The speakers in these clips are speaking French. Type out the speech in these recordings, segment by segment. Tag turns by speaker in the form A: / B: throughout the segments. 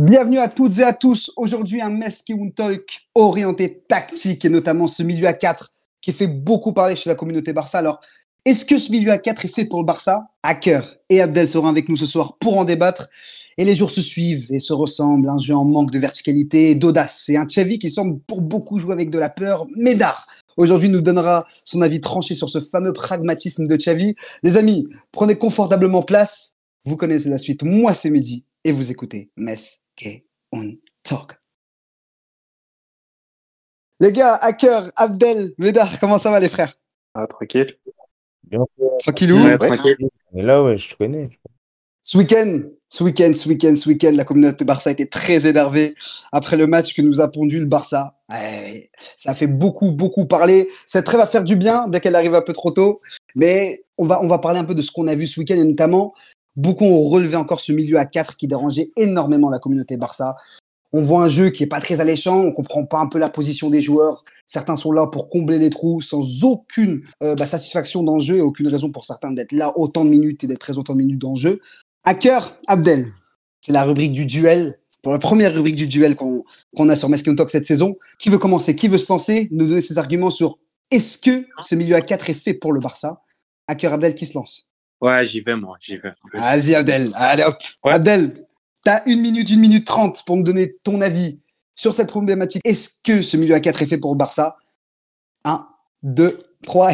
A: Bienvenue à toutes et à tous. Aujourd'hui, un Meskeun Talk orienté tactique et notamment ce milieu à 4 qui fait beaucoup parler chez la communauté Barça. Alors, est-ce que ce milieu à 4 est fait pour le Barça? Hacker et Abdel seront avec nous ce soir pour en débattre. Et les jours se suivent et se ressemblent. Un jeu en manque de verticalité, d'audace et un Xavi qui semble pour beaucoup jouer avec de la peur, mais d'art. Aujourd'hui, nous donnera son avis tranché sur ce fameux pragmatisme de Xavi. Les amis, prenez confortablement place. Vous connaissez la suite. Moi, c'est Mehdi et vous écoutez on Talk. Les gars, Hacker, Abdel, Médard, comment ça va les frères?
B: Ah, tranquille.
C: Bien.
A: Tranquillou
B: Ouais, tranquille.
C: On est là, ouais, je te connais.
A: Ce week-end, ce week-end, ce week-end, ce week-end, la communauté Barça était très énervée après le match que nous a pondu le Barça. Ouais, ça fait beaucoup, beaucoup parler. Cette trêve va faire du bien, bien qu'elle arrive un peu trop tôt. Mais on va, on va parler un peu de ce qu'on a vu ce week-end et notamment, beaucoup ont relevé encore ce milieu à 4 qui dérangeait énormément la communauté Barça. On voit un jeu qui est pas très alléchant, on comprend pas un peu la position des joueurs. Certains sont là pour combler les trous sans aucune euh, bah, satisfaction dans le jeu et aucune raison pour certains d'être là autant de minutes et d'être présents autant de minutes dans le jeu. Hacker, Abdel, c'est la rubrique du duel. Pour la première rubrique du duel qu'on a sur Meskin Talk cette saison. Qui veut commencer? Qui veut se lancer? Nous donner ses arguments sur est-ce que ce milieu à 4 est fait pour le Barça? Hacker, Abdel, qui se lance?
B: Ouais, j'y vais, moi, j'y vais.
A: Vas-y, Abdel. Allez, hop.
B: Ouais.
A: Abdel, t'as une minute, une minute trente pour me donner ton avis sur cette problématique. Est-ce que ce milieu à 4 est fait pour le Barça? Un, deux, trois.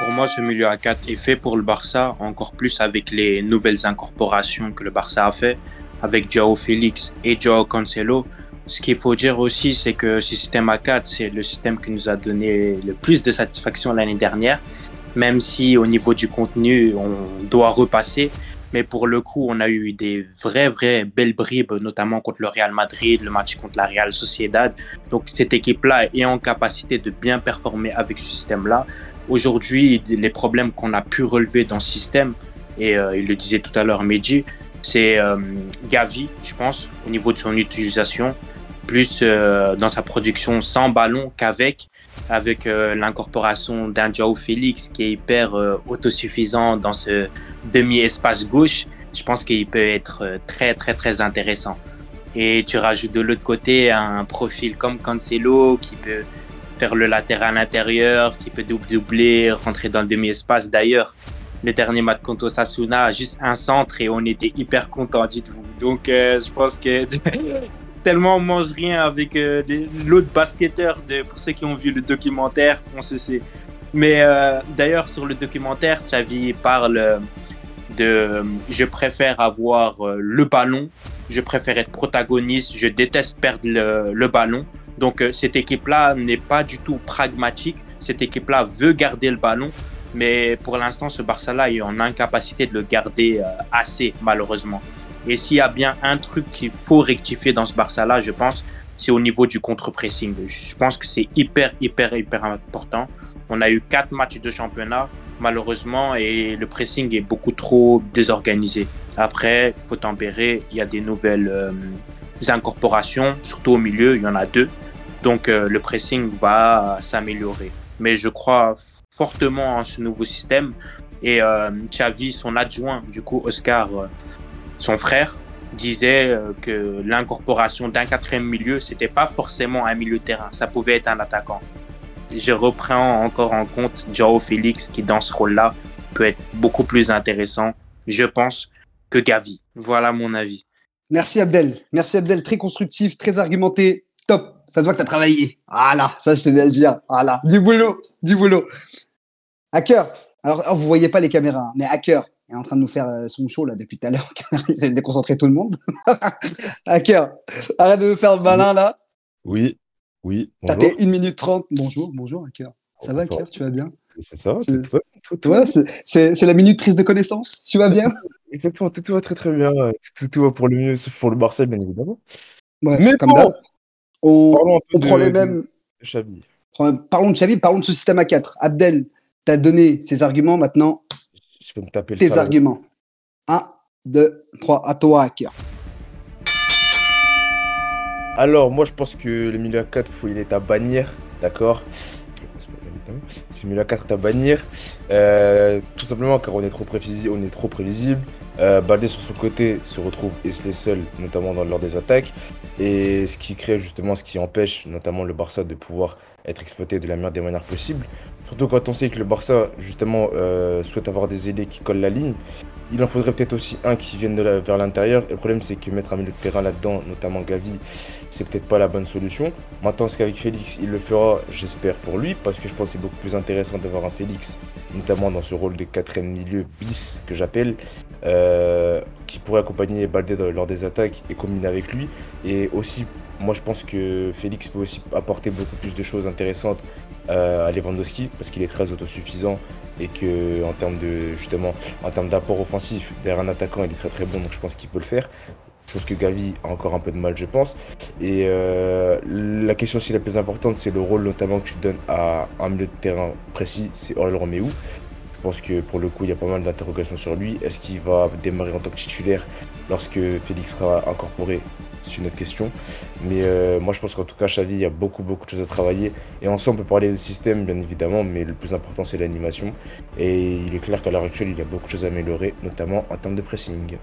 B: Pour moi, ce milieu à 4 est fait pour le Barça, encore plus avec les nouvelles incorporations que le Barça a fait, avec Joao Félix et Joao Cancelo. Ce qu'il faut dire aussi, c'est que ce système à 4, c'est le système qui nous a donné le plus de satisfaction l'année dernière, même si au niveau du contenu, on doit repasser. Mais pour le coup, on a eu des vraies, vraies belles bribes, notamment contre le Real Madrid, le match contre la Real Sociedad. Donc cette équipe-là est en capacité de bien performer avec ce système-là. Aujourd'hui, les problèmes qu'on a pu relever dans ce système, et euh, il le disait tout à l'heure Mehdi, c'est euh, Gavi, je pense, au niveau de son utilisation, plus euh, dans sa production sans ballon qu'avec, avec euh, l'incorporation d'un Joao Félix qui est hyper euh, autosuffisant dans ce demi-espace gauche. Je pense qu'il peut être euh, très, très, très intéressant. Et tu rajoutes de l'autre côté un profil comme Cancelo qui peut faire le latéral intérieur, qui peut doubler, rentrer dans le demi-espace. D'ailleurs, le dernier match contre Osasuna, juste un centre et on était hyper contents, dites-vous. Donc, euh, je pense que tellement on mange rien avec euh, l'autre basketteur, de, pour ceux qui ont vu le documentaire, on se sait. Mais euh, d'ailleurs, sur le documentaire, Xavi parle euh, de je préfère avoir le ballon, je préfère être protagoniste, je déteste perdre le, ballon. Donc cette équipe-là n'est pas du tout pragmatique. Cette équipe-là veut garder le ballon, mais pour l'instant, ce Barça-là est en incapacité de le garder assez, malheureusement. Et s'il y a bien un truc qu'il faut rectifier dans ce Barça-là, je pense, c'est au niveau du contre-pressing. Je pense que c'est hyper, hyper, hyper important. On a eu quatre matchs de championnat, malheureusement, et le pressing est beaucoup trop désorganisé. Après, il faut tempérer. Il y a des nouvelles euh, incorporations, surtout au milieu, il y en a deux. Donc, euh, le pressing va s'améliorer. Mais je crois fortement en ce nouveau système. Et euh, Xavi, son adjoint, du coup, Oscar, euh, son frère, disait euh, que l'incorporation d'un quatrième milieu, c'était pas forcément un milieu terrain, ça pouvait être un attaquant. Je reprends encore en compte Joao Félix qui, dans ce rôle-là, peut être beaucoup plus intéressant, je pense, que Gavi. Voilà mon avis.
A: Merci Abdel. Merci Abdel. Très constructif, très argumenté. Top. Ça se voit que t'as travaillé. Voilà. Ça, je tenais à le dire. Voilà. Du boulot. Du boulot. Hacker. Alors, oh, vous voyez pas les caméras, hein, mais Hacker est en train de nous faire euh, son show là depuis tout à l'heure. Il essaie de déconcentrer tout le monde. Hacker. Arrête de me faire le malin là.
C: Oui, oui.
A: T'as
C: bonjour.
A: tes 1 minute 30. Bonjour, bonjour Hacker. Ça va
C: Bonjour.
A: Hacker, tu vas bien?
C: C'est ça,
A: C'est-
C: tout, tout, tout,
A: Ouais, c'est- la minute prise de connaissance. Tu vas bien?
C: Exactement, tout, va très très bien. Tout, va pour le mieux, sauf pour le Barça, bien évidemment.
A: Ouais,
C: Mais
A: comme
C: bon.
A: On,
C: de,
A: prend les mêmes.
C: de Xavi.
A: Parlons de Xavi, parlons de ce système à 4. Abdel, t'as donné ses arguments, maintenant
C: Je peux me taper le
A: tes
C: salaud.
A: arguments. 1, 2, 3, à toi, hacker.
C: Alors, moi, je pense que le milieu à 4, faut, il est à bannir, d'accord? Je pense pas bannir. exactement. C'est mieux la carte à bannir. Euh, tout simplement car on est trop prévisible. On est trop prévisible. Euh, Baldé sur son côté se retrouve esselé seul, notamment dans, lors des attaques. Et ce qui crée justement, ce qui empêche notamment le Barça de pouvoir être exploité de la meilleure des manières possibles. Surtout quand on sait que le Barça, justement, euh, souhaite avoir des ailiers qui collent la ligne. Il en faudrait peut-être aussi un qui vienne de vers l'intérieur. Le problème, c'est que mettre un milieu de terrain là-dedans, notamment Gavi, c'est peut-être pas la bonne solution. Maintenant, est-ce qu'avec Félix, il le fera J'espère pour lui, parce que je pense que c'est beaucoup plus intéressant d'avoir un Félix, notamment dans ce rôle de quatrième milieu bis que j'appelle, euh, qui pourrait accompagner Baldé lors des attaques et combiner avec lui. Et aussi, moi, je pense que Félix peut aussi apporter beaucoup plus de choses intéressantes euh, à Lewandowski, parce qu'il est très autosuffisant et que en termes de justement en termes d'apport offensif derrière un attaquant il est très très bon donc je pense qu'il peut le faire. Chose que Gavi a encore un peu de mal je pense. Et euh, la question aussi la plus importante c'est le rôle notamment que tu donnes à un milieu de terrain précis c'est Aurel Roméo je pense que pour le coup il y a pas mal d'interrogations sur lui. Est-ce qu'il va démarrer en tant que titulaire lorsque Félix sera incorporé c'est une autre question mais euh, moi je pense qu'en tout cas Xavi il y a beaucoup beaucoup de choses à travailler et ensemble, on peut parler de système, bien évidemment, mais le plus important, c'est l'animation. Et il est clair qu'à l'heure actuelle, il y a beaucoup de choses à améliorer, notamment en termes de pressing.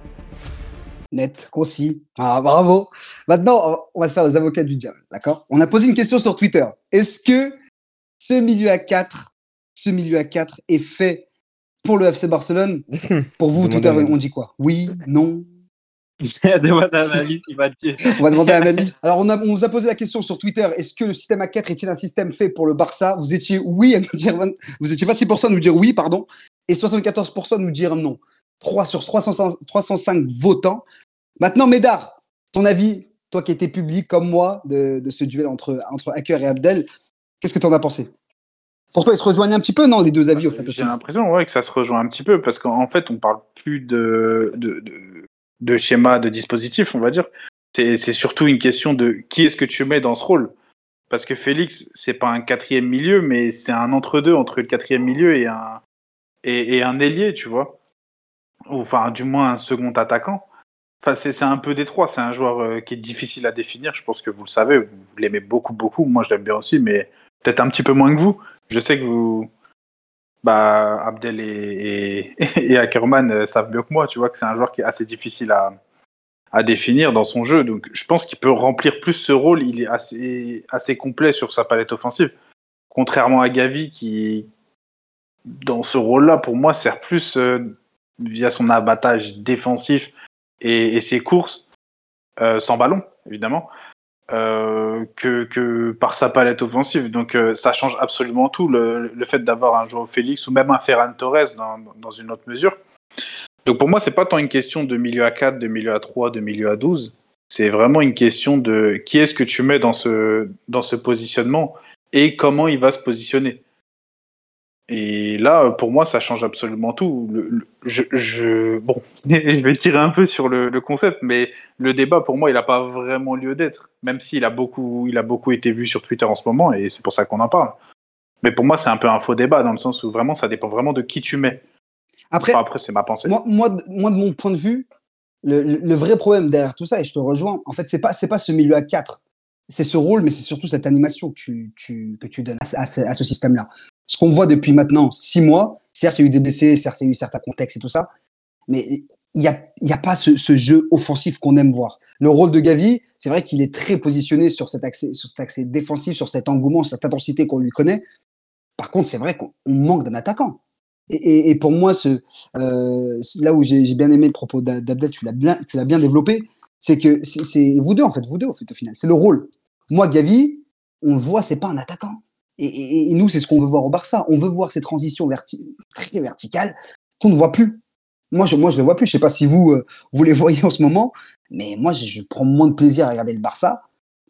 A: Net, concis. Ah, bravo. Maintenant, on va se faire les avocats du diable, d'accord? On a posé une question sur Twitter. Est-ce que ce milieu à 4, ce milieu à 4 est fait pour le FC Barcelone? Pour vous, tout à l'heure, on dit quoi? Oui, non
B: Il y a des bonnes analyses, il va te dire.
A: On va demander à l'analyste. Alors, on, a, on vous a posé la question sur Twitter. Est-ce que le système A4 est-il un système fait pour le Barça? Vous étiez oui à nous dire, 20 vous étiez 26% à nous dire oui, pardon, et 74% à nous dire non. 3 sur 305, 305 votants. Maintenant, Médard, ton avis, toi qui étais public comme moi de, de ce duel entre, entre Hacker et Abdel, qu'est-ce que tu en as pensé? Pour toi, ils se rejoignent un petit peu, non, les deux avis, au fait, au
D: J'ai l'impression ouais, que ça se rejoint un petit peu parce qu'en fait, on parle plus de, de, de, de schéma, de dispositif, on va dire. C'est surtout une question de qui est-ce que tu mets dans ce rôle. Parce que Félix, c'est pas un quatrième milieu, mais c'est un entre-deux entre le quatrième milieu et un, et, un ailier, tu vois. Ou, Enfin, du moins un second attaquant. Enfin, c'est un peu des trois. C'est un joueur euh, qui est difficile à définir. Je pense que vous le savez. Vous l'aimez beaucoup, beaucoup. Moi, je l'aime bien aussi, mais peut-être un petit peu moins que vous. Je sais que vous, bah, Abdel et, Ackerman euh, savent mieux que moi, tu vois, que c'est un joueur qui est assez difficile à, à définir dans son jeu. Donc, je pense qu'il peut remplir plus ce rôle. Il est assez, assez complet sur sa palette offensive. Contrairement à Gavi, qui, dans ce rôle-là, pour moi, sert plus euh, via son abattage défensif et, et ses courses, euh, sans ballon, évidemment, euh, que, par sa palette offensive. Donc euh, ça change absolument tout, le, le fait d'avoir un joueur Félix ou même un Ferran Torres dans, dans une autre mesure. Donc pour moi, c'est pas tant une question de milieu à 4, de milieu à 3, de milieu à 12. C'est vraiment une question de qui est-ce que tu mets dans ce, dans ce positionnement et comment il va se positionner. Et là, pour moi, ça change absolument tout. Le, le- je, je- bon, je vais tirer un peu sur le, le concept, mais le débat, pour moi, il n'a pas vraiment lieu d'être, même s'il a beaucoup, il a beaucoup été vu sur Twitter en ce moment, et c'est pour ça qu'on en parle. Mais pour moi, c'est un peu un faux débat, dans le sens où vraiment, ça dépend vraiment de qui tu mets.
A: Après,
D: Enfin, après, c'est ma pensée.
A: moi, moi, de- moi, de mon point de vue, le, vrai problème derrière tout ça, et je te rejoins, en fait, c'est pas, c'est pas ce milieu à 4. C'est ce rôle, mais c'est surtout cette animation que tu, tu, que tu donnes à, ce- à ce, à ce système-là. Ce qu'on voit depuis maintenant six mois, certes, il y a eu des blessés, certes, il y a eu certains contextes et tout ça, mais il n'y a, a pas ce, jeu offensif qu'on aime voir. Le rôle de Gavi, c'est vrai qu'il est très positionné sur cet accès, sur cet accès défensif, sur cet engouement, cette intensité qu'on lui connaît. Par contre, c'est vrai qu'on on manque d'un attaquant. Et, pour moi, euh, là où j'ai bien aimé le propos d'A- d'Abdel, tu l'as bien, bien développé, c'est que c'est vous deux en fait, vous deux au final, c'est le rôle. Moi, Gavi, on le voit, c'est pas un attaquant. Et, et- et nous, c'est ce qu'on veut voir au Barça. On veut voir ces transitions verti très verticales qu'on ne voit plus. Moi, je, moi, je les vois plus. Je sais pas si vous, euh, vous les voyez en ce moment, mais moi, je, je prends moins de plaisir à regarder le Barça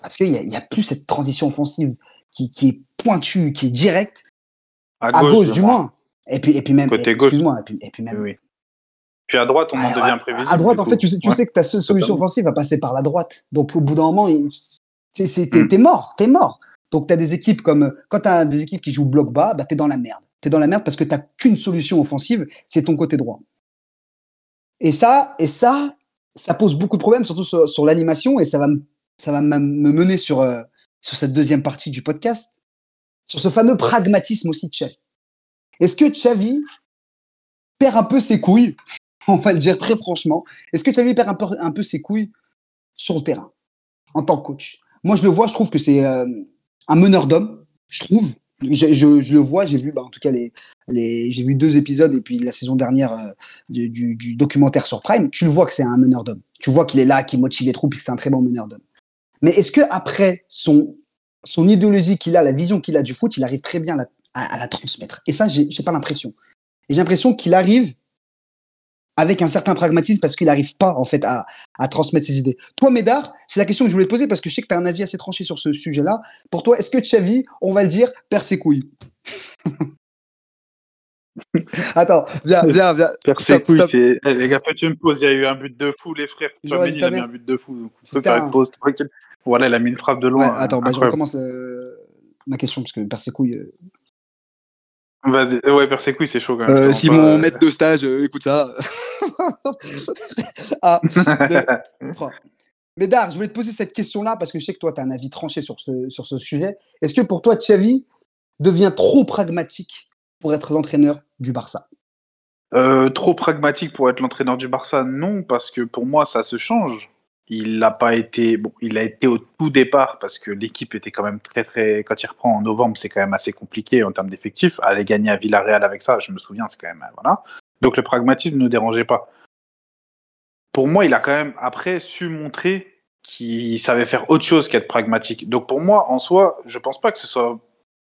A: parce qu'il y a, plus cette transition offensive qui, qui est pointue, qui est directe à gauche, du
D: moi.
A: moins. Et puis, et puis même,
D: Côté
A: et-
D: gauche.
A: excuse-moi, et puis, et puis même.
D: Oui. Puis à droite, on en devient prévisible.
A: à droite, en fait, tu sais, tu
D: Ouais.
A: sais que ta seule solution
D: Totalement.
A: offensive va passer par la droite. Donc, au bout d'un moment,
D: Mm.
A: t'es mort, t'es mort. Donc, tu des équipes comme. Quand tu as des équipes qui jouent bloc bas, bah, tu es dans la merde. Tu es dans la merde parce que tu qu'une solution offensive, c'est ton côté droit. Et ça, et ça, ça pose beaucoup de problèmes, surtout sur, l'animation, et ça va, ça va me mener sur, euh, sur cette deuxième partie du podcast, sur ce fameux pragmatisme aussi de Xavi. Est-ce que Xavi perd un peu ses couilles On va le dire très franchement. Est-ce que Xavi perd un peu, un peu ses couilles sur le terrain en tant que coach? Moi, je le vois, je trouve que c'est euh, un meneur d'hommes, je trouve. Je, le vois, j'ai vu, bah, en tout cas, les, j'ai vu deux épisodes et puis la saison dernière euh, du, documentaire sur Prime. Tu le vois que c'est un meneur d'hommes. Tu vois qu'il est là, qu'il motive les troupes, et que c'est un très bon meneur d'hommes. Mais est-ce que après son son idéologie qu'il a, la vision qu'il a du foot, il arrive très bien à la, à, la transmettre? Et ça, j'ai pas l'impression. J'ai l'impression qu'il arrive avec un certain pragmatisme parce qu'il n'arrive pas en fait à, à transmettre ses idées. Toi, Médard, c'est la question que je voulais te poser parce que je sais que tu as un avis assez tranché sur ce sujet-là. Pour toi, est-ce que Xavi, on va le dire, perd ses couilles? Attends, viens, viens, viens.
D: Faire ses
A: Stop,
D: couilles,
A: stop.
D: c'est. Eh, Les gars, faites une pause. Il y a eu un but de fou, les frères.
A: Dit
D: il a mis un but de fou. Donc on peut faire une pause tranquille. Voilà, il a mis une frappe de
A: Ouais,
D: loin.
A: attends, bah, je recommence euh, ma question parce que perd ses couilles. euh.
D: Vas-y. Ouais, couilles, c'est chaud quand même.
A: Euh, si mon
D: pas-
A: maître de stage euh, écoute ça. ah, deux, trois. Médard, je voulais te poser cette question-là parce que je sais que toi, tu as un avis tranché sur ce, sur ce sujet. Est-ce que pour toi, Xavi devient trop pragmatique pour être l'entraîneur du Barça?
D: Euh, trop pragmatique pour être l'entraîneur du Barça, non, parce que pour moi, ça se change. Il n'a pas été. Bon, il a été au tout départ parce que l'équipe était quand même très, très. Quand il reprend en novembre, c'est quand même assez compliqué en termes d'effectifs. Aller gagner à Villarreal avec ça, je me souviens, c'est quand même. Voilà. Donc le pragmatisme ne dérangeait pas. Pour moi, il a quand même après su montrer qu'il savait faire autre chose qu'être pragmatique. Donc pour moi, en soi, je pense pas que ce soit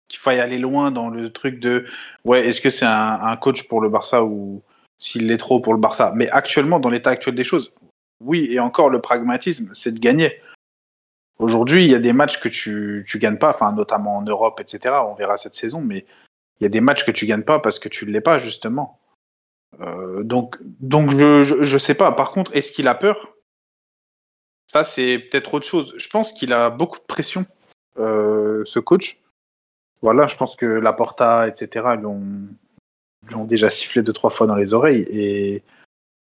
D: qu'il faille aller loin dans le truc de ouais, est-ce que c'est un, un coach pour le Barça ou s'il l'est trop pour le Barça. Mais actuellement, dans l'état actuel des choses, oui, et encore le pragmatisme, c'est de gagner. Aujourd'hui, il y a des matchs que tu tu gagnes pas, notamment en Europe, etc. On verra cette saison, mais il y a des matchs que tu gagnes pas parce que tu ne l'es pas justement. Euh, donc donc je, je sais pas. Par contre, est-ce qu'il a peur? Ça, c'est peut-être autre chose. Je pense qu'il a beaucoup de pression, euh, ce coach. Voilà, je pense que Laporta, etc. lui ont, lui ont déjà sifflé deux trois fois dans les oreilles et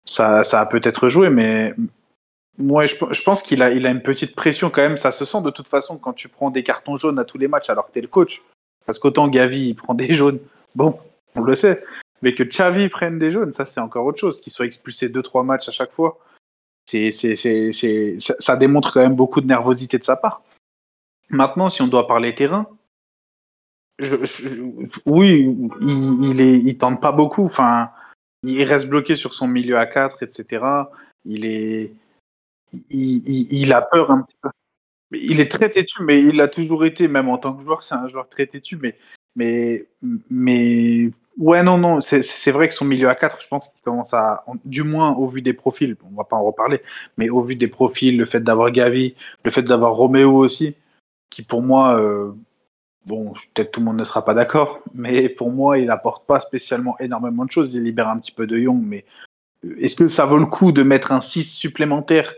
D: ça, ça a peut-être joué, mais moi, je, pense qu'il a, il a une petite pression quand même. Ça se sent de toute façon quand tu prends des cartons jaunes à tous les matchs alors que tu es le coach. Parce qu'autant Gavi, il prend des jaunes, bon, on le sait. Mais que Xavi prenne des jaunes, ça c'est encore autre chose. Qu'il soit expulsé deux trois matchs à chaque fois, c'est, c'est, c'est, ça, démontre quand même beaucoup de nervosité de sa part. Maintenant, si on doit parler terrain, oui, il, il, est, il tente pas beaucoup. Enfin, il reste bloqué sur son milieu à 4, etc. Il est, il, a peur un petit peu. Il est très têtu, mais il a toujours été, même en tant que joueur, c'est un joueur très têtu. Mais, mais, mais ouais, non, non, c'est vrai que son milieu à 4, je pense qu'il commence à, du moins au vu des profils, on va pas en reparler, mais au vu des profils, le fait d'avoir Gavi, le fait d'avoir Roméo aussi, qui pour moi, euh, bon, peut-être tout le monde ne sera pas d'accord, mais pour moi, il apporte pas spécialement énormément de choses. Il libère un petit peu de Young, mais euh, est-ce que ça vaut le coup de mettre un 6 supplémentaire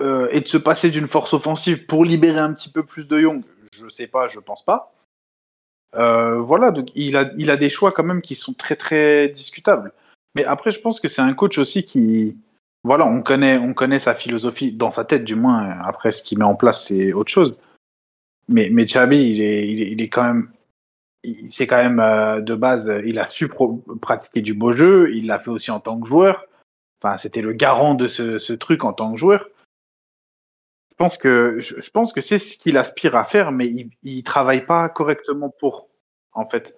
D: euh, et de se passer d'une force offensive pour libérer un petit peu plus de Young? Je sais pas, je pense pas. Euh, voilà, donc il a, il a des choix quand même qui sont très très discutables. Mais après, je pense que c'est un coach aussi qui, voilà, on connaît, on connaît sa philosophie dans sa tête, du moins. Après, ce qu'il met en place, c'est autre chose. Mais, mais Xabi, il est, il est, quand même, c'est quand même euh, de base, il a su pratiquer du beau jeu, il l'a fait aussi en tant que joueur. Enfin, c'était le garant de ce, ce truc en tant que joueur. Je pense que, je, pense que c'est ce qu'il aspire à faire, mais il, il travaille pas correctement pour, en fait.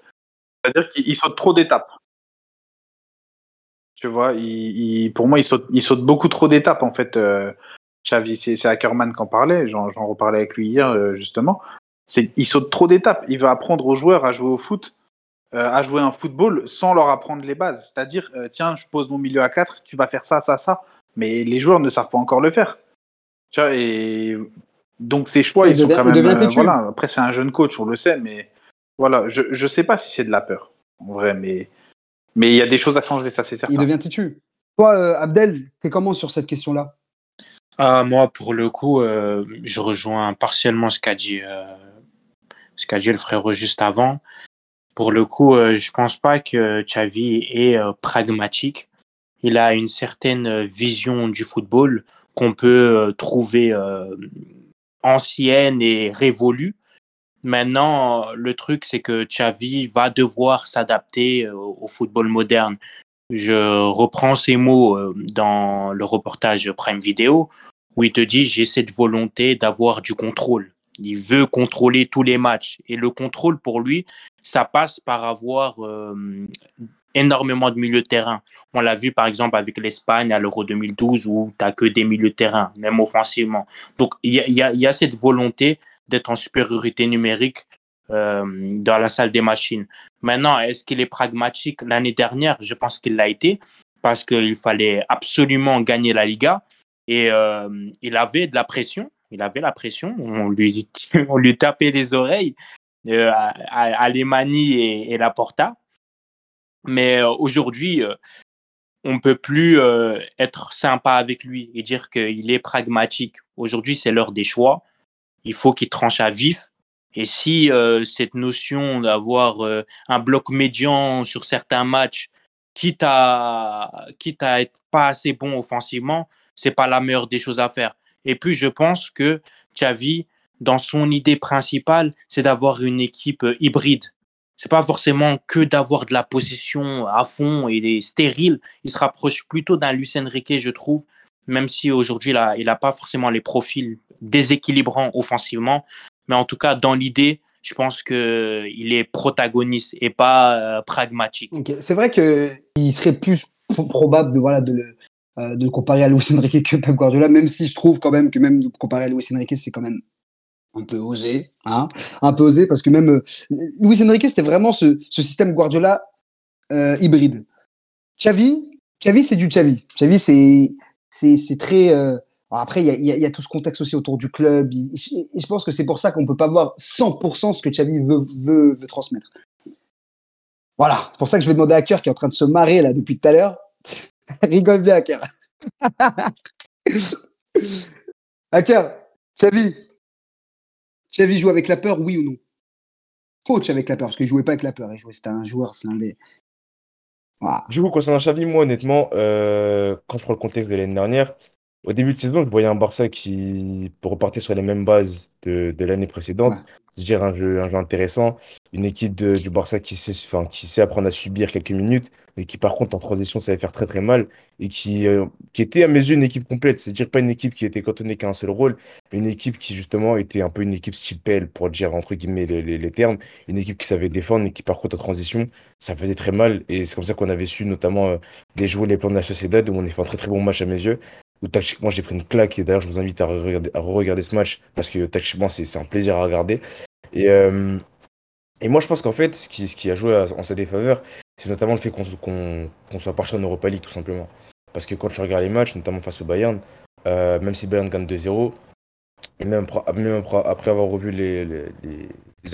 D: C'est-à-dire qu'il il saute trop d'étapes. Tu vois, pour moi, il saute, il saute beaucoup trop d'étapes, en fait. Euh, Xavi, c'est Ackerman qui en parlait, j'en reparlais avec lui hier, euh, justement. Il saute trop d'étapes. Il va apprendre aux joueurs à jouer au foot, euh, à jouer un football sans leur apprendre les bases. C'est-à-dire, euh, tiens, je pose mon milieu à 4, tu vas faire ça, ça, ça. Mais les joueurs ne savent pas encore le faire. Tu vois, et donc ces choix,
A: Il
D: ils sont quand même. euh, voilà. Après, c'est un jeune coach, on le sait, mais voilà, je je sais pas si c'est de la peur, en vrai, mais mais il y a des choses à changer, ça c'est certain.
A: Il devient têtu. Toi, Abdel, t'es comment sur cette question-là?
B: Ah, moi, pour le coup, euh, je rejoins partiellement ce qu'a dit, euh, ce qu'a dit le frérot juste avant. Pour le coup, euh, je pense pas que Xavi est euh, pragmatique. Il a une certaine euh, vision du football qu'on peut euh, trouver ancienne et révolue, Maintenant, le truc, c'est que Xavi va devoir s'adapter au football moderne. Je reprends ces mots dans le reportage Prime Video où il te dit j'ai cette volonté d'avoir du contrôle. Il veut contrôler tous les matchs. Et le contrôle, pour lui, ça passe par avoir énormément de milieux de terrain. On l'a vu par exemple avec l'Espagne à l'Euro 2012 où tu n'as que des milieux de terrain, même offensivement. Donc il y a, y a, cette volonté d'être en supériorité numérique euh, dans la salle des machines. Maintenant, est-ce qu'il est pragmatique? L'année dernière, je pense qu'il l'a été parce qu'il fallait absolument gagner la Liga et euh, il avait de la pression. Il avait la pression. On lui, on lui tapait les oreilles euh, à, à, et, et la Porta. Mais aujourd'hui, on ne peut plus être sympa avec lui et dire qu'il est pragmatique. Aujourd'hui, c'est l'heure des choix. Il faut qu'il tranche à vif. Et si cette notion d'avoir un bloc médian sur certains matchs, quitte à, quitte à être pas assez bon offensivement, c'est pas la meilleure des choses à faire. Et puis, je pense que Xavi, dans son idée principale, c'est d'avoir une équipe hybride c'est pas forcément que d'avoir de la possession à fond et des stériles. Il se rapproche plutôt d'un Lucien Riquet, je trouve, même si aujourd'hui il n'a pas forcément les profils déséquilibrants offensivement. Mais en tout cas, dans l'idée, je pense qu'il est protagoniste et pas euh, pragmatique.
A: C'est vrai qu'il serait plus probable de, voilà, de, le, euh, de comparer à Luis Enrique que Pep Guardiola, même si je trouve quand même que même comparer à Luis Enrique, c'est quand même un peu osé, hein, un peu osé, parce que même euh, Luis Enrique, c'était vraiment ce, ce, système Guardiola euh, hybride. Xavi, Xavi, c'est du Xavi. Xavi, c'est c'est très. Après, il y a, tout ce contexte aussi autour du club. Et je pense que c'est pour ça qu'on peut pas voir 100% ce que Xavi veut, transmettre. Voilà, c'est pour ça que je vais demander à Cœur qui est en train de se marrer là depuis tout à l'heure. Rigole bien, Cœur. Hacker, Xavi, Xavi joue avec la peur, oui ou non? Coach avec la peur, parce qu'il jouait pas avec la peur. C'était un joueur, c'est un des.
C: Voilà. Du coup, concernant Xavi, moi, honnêtement, euh, quand je prends le contexte de l'année dernière, au début de saison, je voyais un Barça qui repartir sur les mêmes bases de, de l'année précédente, c'est-à-dire un jeu, un jeu intéressant, une équipe de, du Barça qui sait, enfin, qui sait apprendre à subir quelques minutes, mais qui par contre en transition savait faire très très mal et qui, euh, qui était à mes yeux une équipe complète, c'est-à-dire pas une équipe qui était cantonnée qu'à un seul rôle, mais une équipe qui justement était un peu une équipe style pour dire entre guillemets les, les, les, termes, une équipe qui savait défendre et qui par contre en transition ça faisait très mal. Et c'est comme ça qu'on avait su notamment euh, déjouer les plans de la Sociedad où on a fait un très très bon match à mes yeux où tactiquement j'ai pris une claque et d'ailleurs je vous invite à re-regarder, à re-regarder ce match parce que tactiquement c'est un plaisir à regarder. Et, euh, et moi je pense qu'en fait ce qui, ce qui a joué en sa défaveur c'est notamment le fait qu'on qu soit parti en Europa League tout simplement. Parce que quand tu regardes les matchs notamment face au Bayern euh, même si Bayern gagne 2-0 et même, après avoir revu les,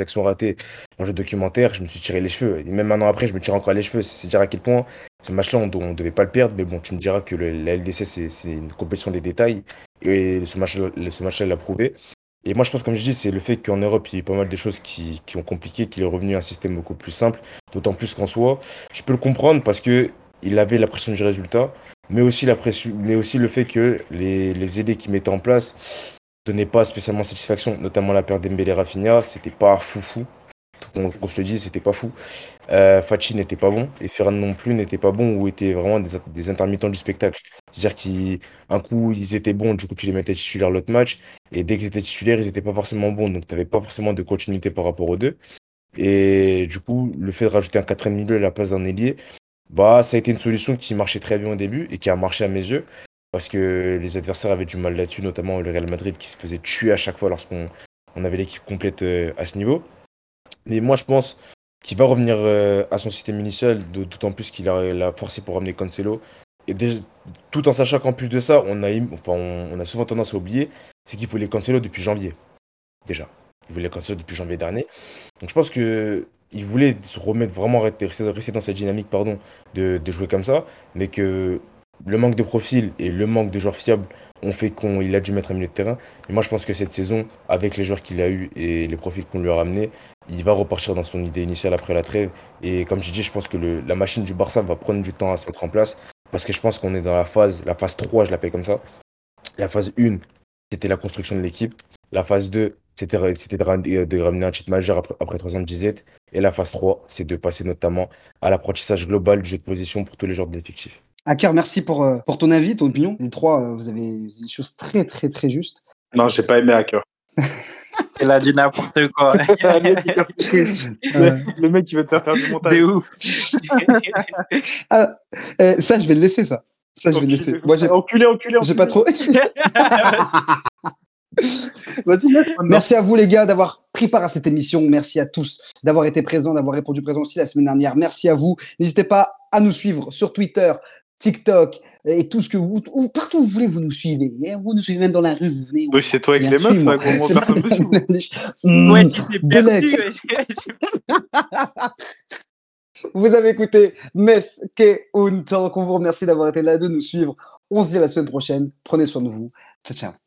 C: actions ratées en jeu documentaire, je me suis tiré les cheveux. Et même un an après, je me tire encore les cheveux. C'est dire à quel point ce match-là, on devait pas le perdre. Mais bon, tu me diras que le, la LDC, c'est une compétition des détails. Et ce match-là match l'a prouvé. Et moi, je pense, comme je dis, c'est le fait qu'en Europe, il y a pas mal de choses qui, qui ont compliqué, qu'il est revenu à un système beaucoup plus simple. D'autant plus qu'en soi, je peux le comprendre parce que il avait la pression du résultat, mais aussi, la pression, mais aussi le fait que les, les aidés qu'il mettait en place donnait pas spécialement satisfaction, notamment la perte d'Embélé Rafinha, c'était pas foufou. Comme, je te dis, c'était pas fou. Euh, Fachi n'était pas bon et Ferran non plus n'était pas bon ou était vraiment des, intermittents du spectacle. C'est-à-dire qu'un coup ils étaient bons, du coup tu les mettais titulaires l'autre match et dès qu'ils étaient titulaires ils étaient pas forcément bons donc tu n'avais pas forcément de continuité par rapport aux deux. Et du coup le fait de rajouter un quatrième milieu à la place d'un ailier, bah ça a été une solution qui marchait très bien au début et qui a marché à mes yeux parce que les adversaires avaient du mal là-dessus, notamment le Real Madrid qui se faisait tuer à chaque fois lorsqu'on on avait l'équipe complète euh, à ce niveau. Mais moi, je pense qu'il va revenir euh, à son système initial, d'autant plus qu'il a, la forcé pour ramener Cancelo. Et tout en sachant qu'en plus de ça, on a, enfin, on, a souvent tendance à oublier, c'est qu'il voulait Cancelo depuis janvier. Déjà. Il voulait Cancelo depuis janvier dernier. Donc je pense que il voulait se remettre vraiment, rester, rester dans cette dynamique pardon, de jouer comme ça, mais que le manque de profil et le manque de joueurs fiables ont fait qu'il a dû mettre un milieu de terrain. Et moi, je pense que cette saison, avec les joueurs qu'il a eu et les profils qu'on lui a ramenés, il va repartir dans son idée initiale après la trêve. Et comme je dis, je pense que la machine du Barça va prendre du temps à se mettre en place. Parce que je pense qu'on est dans la phase, la phase 3, je l'appelle comme ça. La phase 1, c'était la construction de l'équipe. La phase 2, c'était de, de ramener un titre majeur après, après trois ans de disette. Et la phase 3, c'est de passer notamment à l'apprentissage global du jeu de position pour tous les joueurs de.
A: Akar, merci pour, euh, pour ton avis, ton opinion. Les trois, euh, vous avez dit des choses très, très, très justes.
D: Non, j'ai pas aimé Hacker.
B: Il a dit n'importe quoi.
A: Euh,
D: le mec qui veut te faire faire du montage.
B: De ouf.
A: ah, eh, ça, je vais le laisser, ça. Ça, je vais le laisser. Moi, j'ai
D: Enculé, enculé,
A: j'ai
D: enculé.
A: pas trop. Merci à vous les gars d'avoir pris part à cette émission. Merci à tous d'avoir été présents, d'avoir répondu présent aussi la semaine dernière. Merci à vous. N'hésitez pas à nous suivre sur Twitter, TikTok et tout ce que vous, ou partout où vous voulez, vous nous suivez. Et Vous nous suivez même dans la rue, vous venez.
D: Oui, c'est toi avec les meufs, là.
B: Ouais, tu perdu.
A: Vous avez écouté K Untal. On vous remercie d'avoir été là, de nous suivre. On se dit à la semaine prochaine. Prenez soin de vous. Ciao, ciao.